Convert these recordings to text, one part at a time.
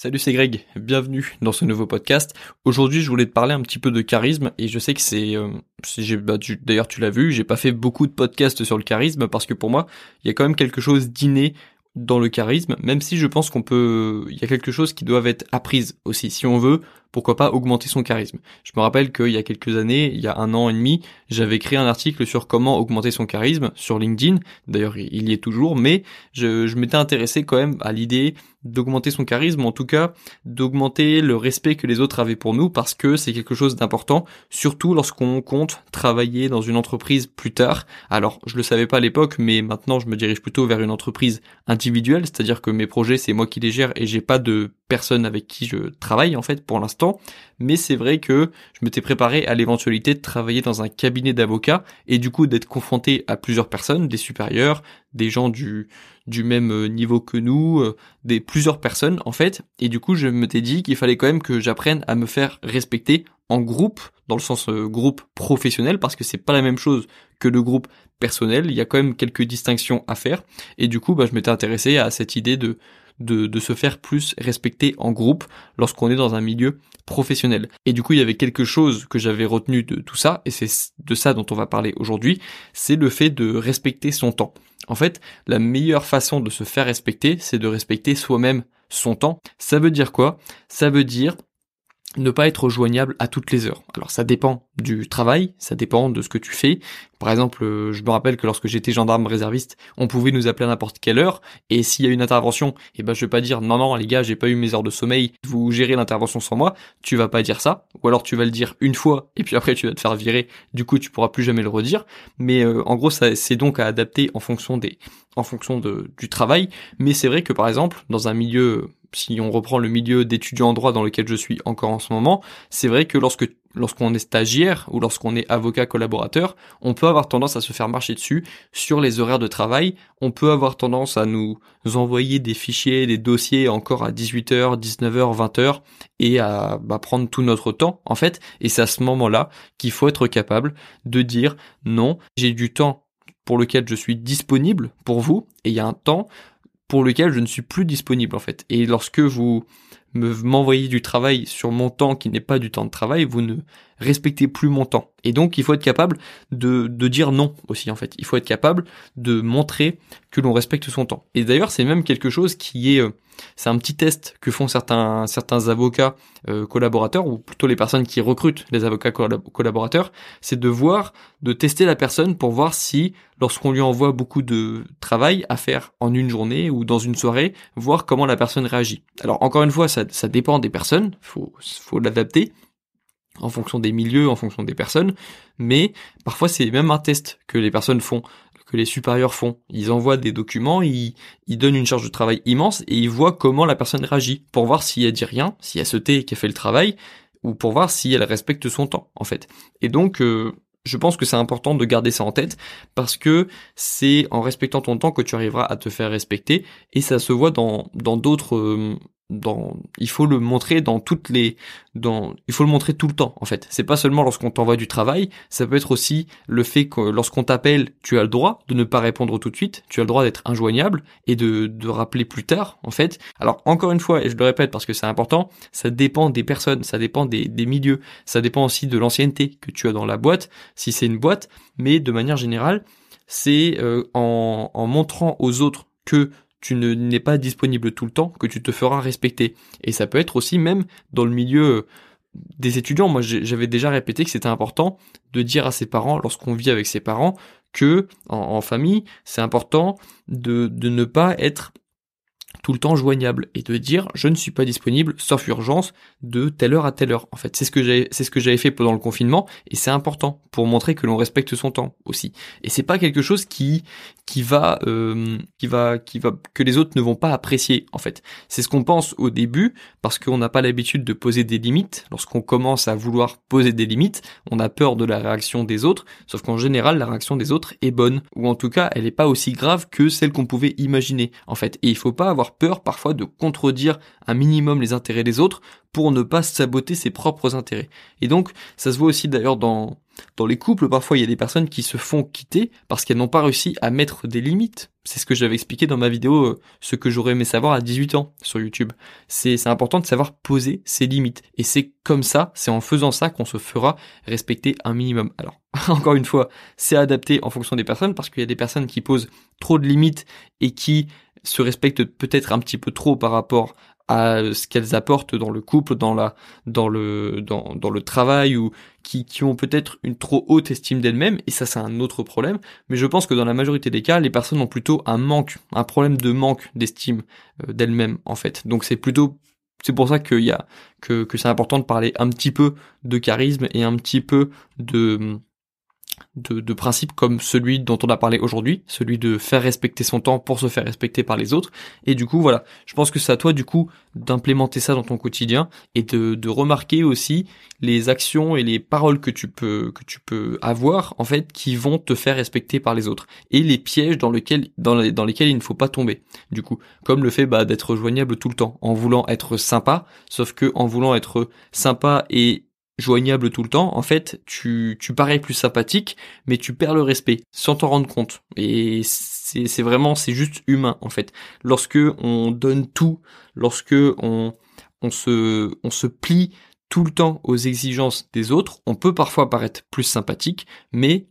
Salut, c'est Greg. Bienvenue dans ce nouveau podcast. Aujourd'hui, je voulais te parler un petit peu de charisme et je sais que c'est, euh, bah, d'ailleurs tu l'as vu, j'ai pas fait beaucoup de podcasts sur le charisme parce que pour moi, il y a quand même quelque chose d'inné dans le charisme, même si je pense qu'on peut, il y a quelque chose qui doit être apprise aussi. Si on veut pourquoi pas augmenter son charisme. Je me rappelle qu'il y a quelques années, il y a un an et demi, j'avais créé un article sur comment augmenter son charisme sur LinkedIn. D'ailleurs, il y est toujours, mais je, m'étais intéressé quand même à l'idée d'augmenter son charisme, en tout cas d'augmenter le respect que les autres avaient pour nous, parce que c'est quelque chose d'important, surtout lorsqu'on compte travailler dans une entreprise plus tard. Alors, je le savais pas à l'époque, mais maintenant je me dirige plutôt vers une entreprise individuelle, c'est-à-dire que mes projets, c'est moi qui les gère et j'ai pas de personne avec qui je travaille en fait pour l'instant, mais c'est vrai que je m'étais préparé à l'éventualité de travailler dans un cabinet d'avocats et du coup d'être confronté à plusieurs personnes, des supérieurs, des gens du du même euh, niveau que nous, euh, des plusieurs personnes en fait, et du coup je m'étais dit qu'il fallait quand même que j'apprenne à me faire respecter en groupe, dans le sens euh, groupe professionnel, parce que c'est pas la même chose que le groupe personnel. Il y a quand même quelques distinctions à faire, et du coup, bah, je m'étais intéressé à cette idée de de, se faire plus respecter en groupe lorsqu'on est dans un milieu professionnel. Et du coup, il y avait quelque chose que j'avais retenu de tout ça, et c'est de ça dont on va parler aujourd'hui, c'est le fait de respecter son temps. En fait, la meilleure façon de se faire respecter, c'est de respecter soi-même son temps. Ça veut dire quoi? Ça veut dire ne pas être joignable à toutes les heures. Alors ça dépend du travail, ça dépend de ce que tu fais. Par exemple, euh, je me rappelle que lorsque j'étais gendarme réserviste, on pouvait nous appeler à n'importe quelle heure, et s'il y a une intervention, eh ben je vais pas dire non non les gars, j'ai pas eu mes heures de sommeil, vous gérez l'intervention sans moi, tu vas pas dire ça, ou alors tu vas le dire une fois, et puis après tu vas te faire virer, du coup tu pourras plus jamais le redire. Mais euh, en gros, ça c'est donc à adapter en fonction des en fonction de, du travail, mais c'est vrai que par exemple, dans un milieu si on reprend le milieu d'étudiants en droit dans lequel je suis encore en ce moment, c'est vrai que lorsque lorsqu'on est stagiaire ou lorsqu'on est avocat collaborateur, on peut avoir tendance à se faire marcher dessus sur les horaires de travail. On peut avoir tendance à nous envoyer des fichiers, des dossiers encore à 18h, 19h, 20h et à bah, prendre tout notre temps en fait. Et c'est à ce moment-là qu'il faut être capable de dire non, j'ai du temps pour lequel je suis disponible pour vous et il y a un temps pour lequel je ne suis plus disponible en fait. Et lorsque vous m'envoyez du travail sur mon temps qui n'est pas du temps de travail, vous ne respectez plus mon temps. Et donc il faut être capable de, de dire non aussi en fait. Il faut être capable de montrer que l'on respecte son temps. Et d'ailleurs c'est même quelque chose qui est... Euh, c'est un petit test que font certains, certains avocats euh, collaborateurs, ou plutôt les personnes qui recrutent les avocats collaborateurs, c'est de voir, de tester la personne pour voir si, lorsqu'on lui envoie beaucoup de travail à faire en une journée ou dans une soirée, voir comment la personne réagit. Alors encore une fois, ça, ça dépend des personnes, faut, faut l'adapter en fonction des milieux, en fonction des personnes, mais parfois c'est même un test que les personnes font que les supérieurs font. Ils envoient des documents, ils, donnent une charge de travail immense et ils voient comment la personne réagit pour voir si elle dit rien, si elle se tait et qu'elle fait le travail, ou pour voir si elle respecte son temps, en fait. Et donc, euh, je pense que c'est important de garder ça en tête parce que c'est en respectant ton temps que tu arriveras à te faire respecter et ça se voit dans dans d'autres euh, dans, il faut le montrer dans toutes les, dans, il faut le montrer tout le temps, en fait. C'est pas seulement lorsqu'on t'envoie du travail, ça peut être aussi le fait que lorsqu'on t'appelle, tu as le droit de ne pas répondre tout de suite, tu as le droit d'être injoignable et de, de rappeler plus tard, en fait. Alors, encore une fois, et je le répète parce que c'est important, ça dépend des personnes, ça dépend des, des milieux, ça dépend aussi de l'ancienneté que tu as dans la boîte, si c'est une boîte, mais de manière générale, c'est euh, en, en montrant aux autres que tu n'es pas disponible tout le temps, que tu te feras respecter. Et ça peut être aussi même dans le milieu euh, des étudiants. Moi, j'avais déjà répété que c'était important de dire à ses parents, lorsqu'on vit avec ses parents, que en, famille, c'est important de, de ne pas être tout le temps joignable et de dire je ne suis pas disponible sauf urgence de telle heure à telle heure. En fait, c'est ce que j'avais c'est ce que j'avais fait pendant le confinement et c'est important pour montrer que l'on respecte son temps aussi. Et c'est pas quelque chose qui qui va euh, qui va qui va que les autres ne vont pas apprécier en fait. C'est ce qu'on pense au début parce qu'on n'a pas l'habitude de poser des limites. Lorsqu'on commence à vouloir poser des limites, on a peur de la réaction des autres, sauf qu'en général la réaction des autres est bonne ou en tout cas, elle n'est pas aussi grave que celle qu'on pouvait imaginer en fait. Et il faut pas avoir peur parfois de contredire un minimum les intérêts des autres pour ne pas saboter ses propres intérêts. Et donc, ça se voit aussi d'ailleurs dans, dans les couples, parfois il y a des personnes qui se font quitter parce qu'elles n'ont pas réussi à mettre des limites. C'est ce que j'avais expliqué dans ma vidéo, euh, ce que j'aurais aimé savoir à 18 ans sur YouTube. C'est important de savoir poser ses limites. Et c'est comme ça, c'est en faisant ça qu'on se fera respecter un minimum. Alors, encore une fois, c'est adapté en fonction des personnes parce qu'il y a des personnes qui posent trop de limites et qui se respectent peut-être un petit peu trop par rapport à ce qu'elles apportent dans le couple, dans la, dans le, dans, le travail ou qui, qui ont peut-être une trop haute estime d'elles-mêmes et ça c'est un autre problème. Mais je pense que dans la majorité des cas, les personnes ont plutôt un manque, un problème de manque d'estime euh, d'elles-mêmes en fait. Donc c'est plutôt c'est pour ça qu'il y a que, que c'est important de parler un petit peu de charisme et un petit peu de de, de, principes comme celui dont on a parlé aujourd'hui, celui de faire respecter son temps pour se faire respecter par les autres. Et du coup, voilà, je pense que c'est à toi du coup d'implémenter ça dans ton quotidien et de, de, remarquer aussi les actions et les paroles que tu peux que tu peux avoir en fait qui vont te faire respecter par les autres et les pièges dans lesquels dans, les, dans lesquels il ne faut pas tomber. Du coup, comme le fait bah, d'être joignable tout le temps en voulant être sympa, sauf que en voulant être sympa et joignable tout le temps, en fait, tu, tu parais plus sympathique, mais tu perds le respect sans t'en rendre compte. Et c'est, vraiment, c'est juste humain, en fait. Lorsque on donne tout, lorsque on, on se, on se plie tout le temps aux exigences des autres, on peut parfois paraître plus sympathique, mais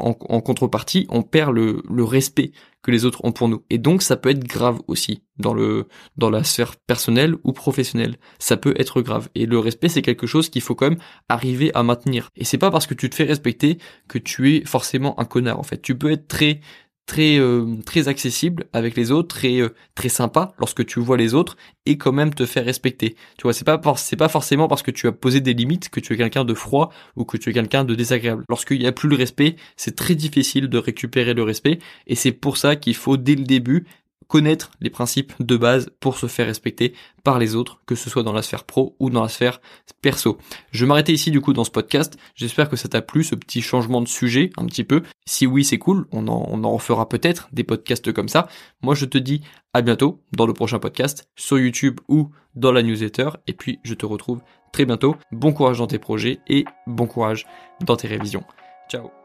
en, contrepartie, on perd le, le, respect que les autres ont pour nous. Et donc, ça peut être grave aussi dans le dans la sphère personnelle ou professionnelle. Ça peut être grave. Et le respect, c'est quelque chose qu'il faut quand même arriver à maintenir. Et c'est pas parce que tu te fais respecter que tu es forcément un connard. En fait, tu peux être très très euh, très accessible avec les autres, très euh, très sympa lorsque tu vois les autres et quand même te faire respecter. Tu vois, c'est pas c'est pas forcément parce que tu as posé des limites que tu es quelqu'un de froid ou que tu es quelqu'un de désagréable. Lorsqu'il y a plus le respect, c'est très difficile de récupérer le respect et c'est pour ça qu'il faut dès le début connaître les principes de base pour se faire respecter par les autres, que ce soit dans la sphère pro ou dans la sphère perso. Je vais m'arrêter ici du coup dans ce podcast. J'espère que ça t'a plu, ce petit changement de sujet un petit peu. Si oui, c'est cool, on en, on en refera peut-être des podcasts comme ça. Moi, je te dis à bientôt dans le prochain podcast sur YouTube ou dans la newsletter. Et puis, je te retrouve très bientôt. Bon courage dans tes projets et bon courage dans tes révisions. Ciao